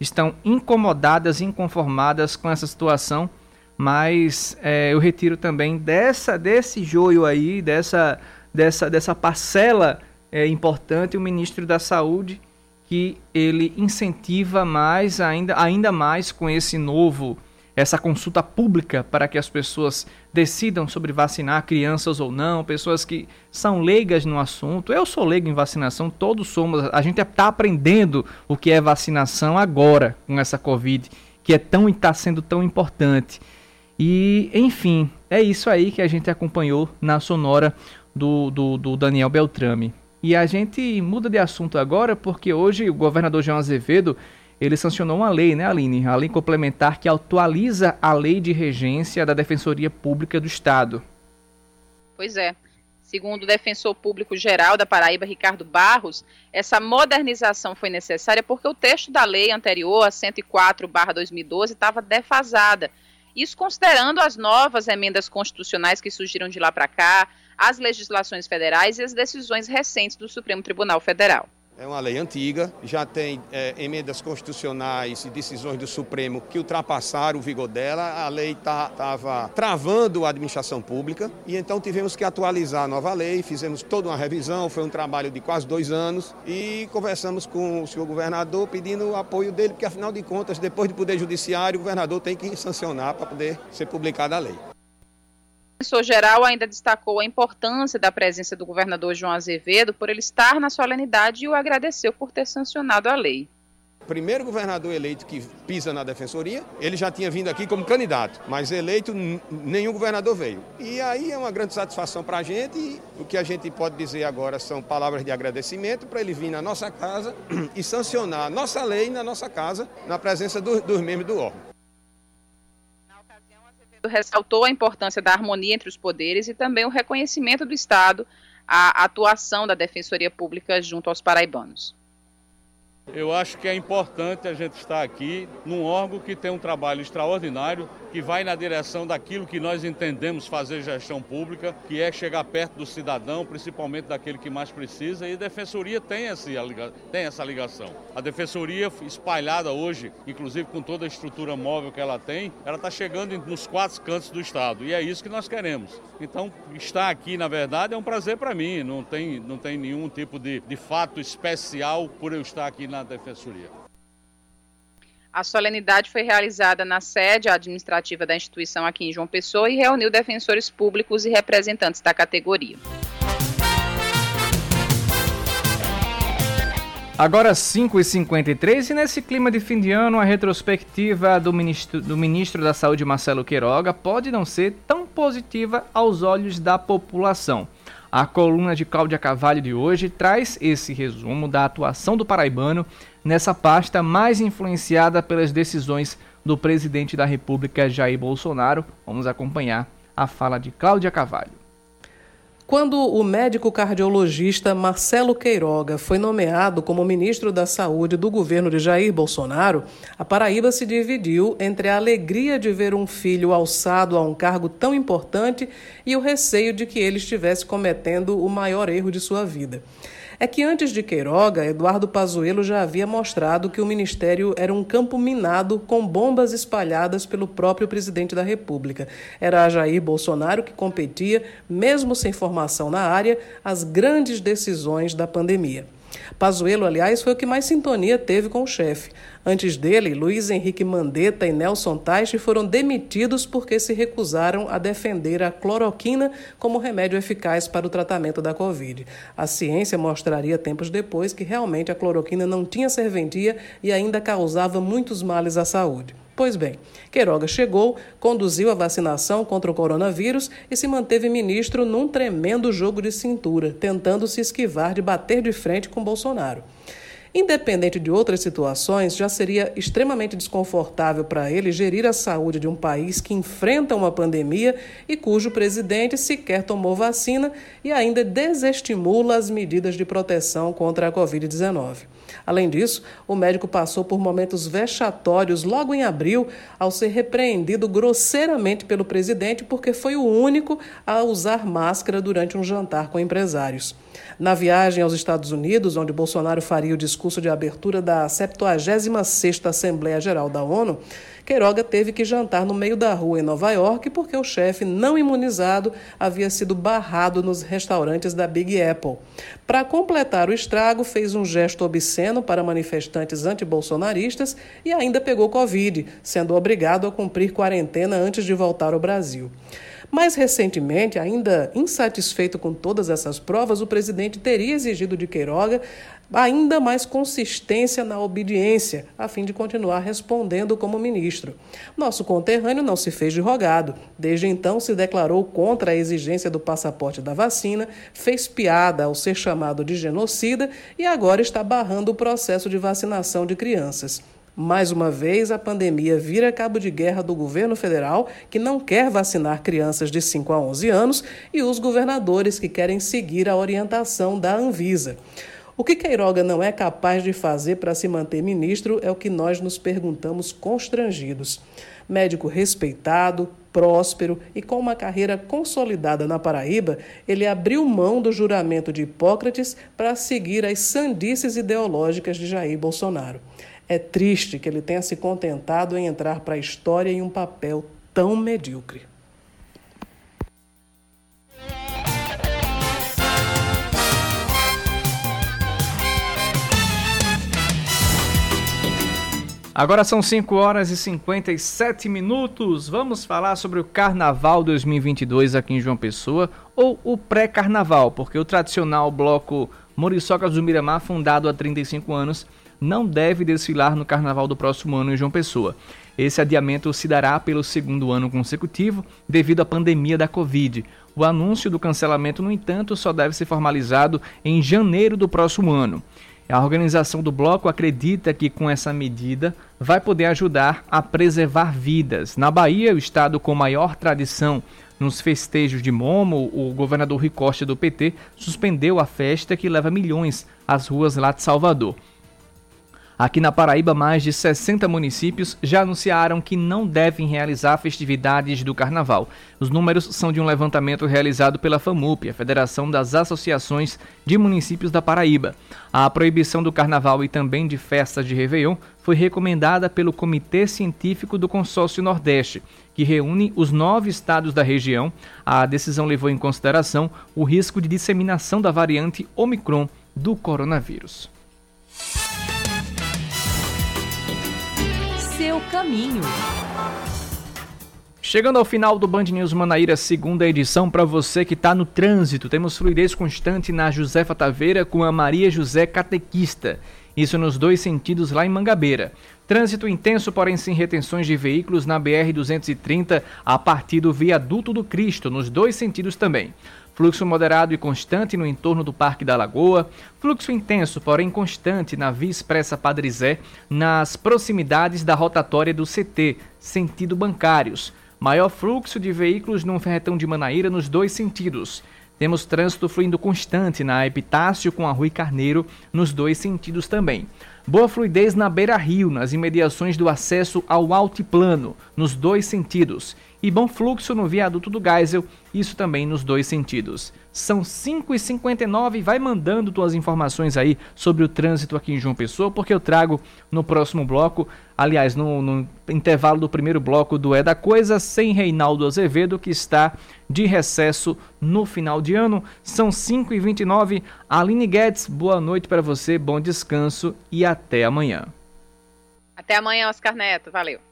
A: estão incomodadas, inconformadas com essa situação. Mas é, eu retiro também dessa, desse joio aí, dessa, dessa, dessa parcela é, importante, o ministro da Saúde, que ele incentiva mais, ainda, ainda mais com esse novo essa consulta pública para que as pessoas decidam sobre vacinar crianças ou não, pessoas que são leigas no assunto. Eu sou leigo em vacinação, todos somos. A gente está aprendendo o que é vacinação agora com essa Covid, que é tão e está sendo tão importante. E, enfim, é isso aí que a gente acompanhou na sonora do, do, do Daniel Beltrame. E a gente muda de assunto agora porque hoje o governador João Azevedo ele sancionou uma lei, né, Aline? A lei complementar que atualiza a lei de regência da Defensoria Pública do Estado.
B: Pois é. Segundo o defensor público geral da Paraíba, Ricardo Barros, essa modernização foi necessária porque o texto da lei anterior, a 104/2012, estava defasada. Isso considerando as novas emendas constitucionais que surgiram de lá para cá, as legislações federais e as decisões recentes do Supremo Tribunal Federal.
K: É uma lei antiga, já tem é, emendas constitucionais e decisões do Supremo que ultrapassaram o vigor dela. A lei estava tá, travando a administração pública e então tivemos que atualizar a nova lei. Fizemos toda uma revisão, foi um trabalho de quase dois anos e conversamos com o senhor governador pedindo o apoio dele, porque afinal de contas, depois do Poder Judiciário, o governador tem que sancionar para poder ser publicada a lei
B: professor geral ainda destacou a importância da presença do governador João Azevedo por ele estar na solenidade e o agradeceu por ter sancionado a lei.
K: Primeiro governador eleito que pisa na defensoria, ele já tinha vindo aqui como candidato, mas eleito nenhum governador veio. E aí é uma grande satisfação para a gente e o que a gente pode dizer agora são palavras de agradecimento para ele vir na nossa casa e sancionar a nossa lei na nossa casa, na presença do, dos membros do órgão
B: ressaltou a importância da harmonia entre os poderes e também o reconhecimento do Estado à atuação da Defensoria Pública junto aos paraibanos.
L: Eu acho que é importante a gente estar aqui num órgão que tem um trabalho extraordinário, que vai na direção daquilo que nós entendemos fazer gestão pública, que é chegar perto do cidadão, principalmente daquele que mais precisa, e a Defensoria tem essa, tem essa ligação. A Defensoria, espalhada hoje, inclusive com toda a estrutura móvel que ela tem, ela está chegando nos quatro cantos do Estado, e é isso que nós queremos. Então, estar aqui, na verdade, é um prazer para mim, não tem, não tem nenhum tipo de, de fato especial por eu estar aqui na Defensoria.
B: A solenidade foi realizada na sede administrativa da instituição aqui em João Pessoa e reuniu defensores públicos e representantes da categoria.
A: Agora 5h53 e nesse clima de fim de ano, a retrospectiva do ministro, do ministro da Saúde, Marcelo Queiroga, pode não ser tão positiva aos olhos da população. A coluna de Cláudia Cavalho de hoje traz esse resumo da atuação do paraibano nessa pasta mais influenciada pelas decisões do presidente da República Jair Bolsonaro. Vamos acompanhar a fala de Cláudia Cavalho.
M: Quando o médico cardiologista Marcelo Queiroga foi nomeado como ministro da Saúde do governo de Jair Bolsonaro, a Paraíba se dividiu entre a alegria de ver um filho alçado a um cargo tão importante e o receio de que ele estivesse cometendo o maior erro de sua vida é que antes de Queiroga, Eduardo Pazuello já havia mostrado que o ministério era um campo minado com bombas espalhadas pelo próprio presidente da República. Era Jair Bolsonaro que competia, mesmo sem formação na área, as grandes decisões da pandemia. Pazuello, aliás, foi o que mais sintonia teve com o chefe. Antes dele, Luiz Henrique Mandetta e Nelson Teich foram demitidos porque se recusaram a defender a cloroquina como remédio eficaz para o tratamento da Covid. A ciência mostraria tempos depois que realmente a cloroquina não tinha serventia e ainda causava muitos males à saúde. Pois bem, Queiroga chegou, conduziu a vacinação contra o coronavírus e se manteve ministro num tremendo jogo de cintura, tentando se esquivar de bater de frente com Bolsonaro. Independente de outras situações, já seria extremamente desconfortável para ele gerir a saúde de um país que enfrenta uma pandemia e cujo presidente sequer tomou vacina e ainda desestimula as medidas de proteção contra a Covid-19. Além disso, o médico passou por momentos vexatórios logo em abril, ao ser repreendido grosseiramente pelo presidente porque foi o único a usar máscara durante um jantar com empresários. Na viagem aos Estados Unidos, onde Bolsonaro faria o discurso de abertura da 76ª Assembleia Geral da ONU, Queiroga teve que jantar no meio da rua em Nova York porque o chefe não imunizado havia sido barrado nos restaurantes da Big Apple. Para completar o estrago, fez um gesto obsceno para manifestantes antibolsonaristas e ainda pegou Covid, sendo obrigado a cumprir quarentena antes de voltar ao Brasil. Mais recentemente, ainda insatisfeito com todas essas provas, o presidente teria exigido de Queiroga ainda mais consistência na obediência, a fim de continuar respondendo como ministro. Nosso conterrâneo não se fez de rogado. Desde então, se declarou contra a exigência do passaporte da vacina, fez piada ao ser chamado de genocida e agora está barrando o processo de vacinação de crianças. Mais uma vez, a pandemia vira cabo de guerra do governo federal, que não quer vacinar crianças de 5 a 11 anos, e os governadores que querem seguir a orientação da Anvisa. O que Queiroga não é capaz de fazer para se manter ministro é o que nós nos perguntamos constrangidos. Médico respeitado, próspero e com uma carreira consolidada na Paraíba, ele abriu mão do juramento de Hipócrates para seguir as sandices ideológicas de Jair Bolsonaro. É triste que ele tenha se contentado em entrar para a história em um papel tão medíocre.
A: Agora são 5 horas e 57 minutos. Vamos falar sobre o Carnaval 2022 aqui em João Pessoa ou o pré-carnaval, porque o tradicional bloco Muriçocas do Miramar, fundado há 35 anos, não deve desfilar no carnaval do próximo ano em João Pessoa. Esse adiamento se dará pelo segundo ano consecutivo devido à pandemia da Covid. O anúncio do cancelamento, no entanto, só deve ser formalizado em janeiro do próximo ano. A organização do bloco acredita que com essa medida vai poder ajudar a preservar vidas. Na Bahia, o estado com maior tradição nos festejos de Momo, o governador Rui Costa do PT suspendeu a festa que leva milhões às ruas lá de Salvador. Aqui na Paraíba, mais de 60 municípios já anunciaram que não devem realizar festividades do carnaval. Os números são de um levantamento realizado pela FAMUP, a Federação das Associações de Municípios da Paraíba. A proibição do carnaval e também de festas de Réveillon foi recomendada pelo Comitê Científico do Consórcio Nordeste, que reúne os nove estados da região. A decisão levou em consideração o risco de disseminação da variante Omicron do coronavírus.
C: Caminho.
A: Chegando ao final do Band News Manaíra, segunda edição, para você que está no trânsito, temos fluidez constante na Josefa Taveira com a Maria José Catequista. Isso nos dois sentidos lá em Mangabeira. Trânsito intenso, porém sem retenções de veículos na BR-230 a partir do Viaduto do Cristo, nos dois sentidos também. Fluxo moderado e constante no entorno do Parque da Lagoa. Fluxo intenso, porém constante na Via Expressa Padre Zé, nas proximidades da rotatória do CT, sentido bancários. Maior fluxo de veículos no Ferretão de Manaíra nos dois sentidos. Temos trânsito fluindo constante na Epitácio com a Rui Carneiro nos dois sentidos também. Boa fluidez na Beira Rio, nas imediações do acesso ao altiplano, nos dois sentidos e bom fluxo no viaduto do Geisel, isso também nos dois sentidos. São 5h59, vai mandando tuas informações aí sobre o trânsito aqui em João Pessoa, porque eu trago no próximo bloco, aliás, no, no intervalo do primeiro bloco do É da Coisa, sem Reinaldo Azevedo, que está de recesso no final de ano. São 5h29. Aline Guedes, boa noite para você, bom descanso e até amanhã.
B: Até amanhã, Oscar Neto. Valeu.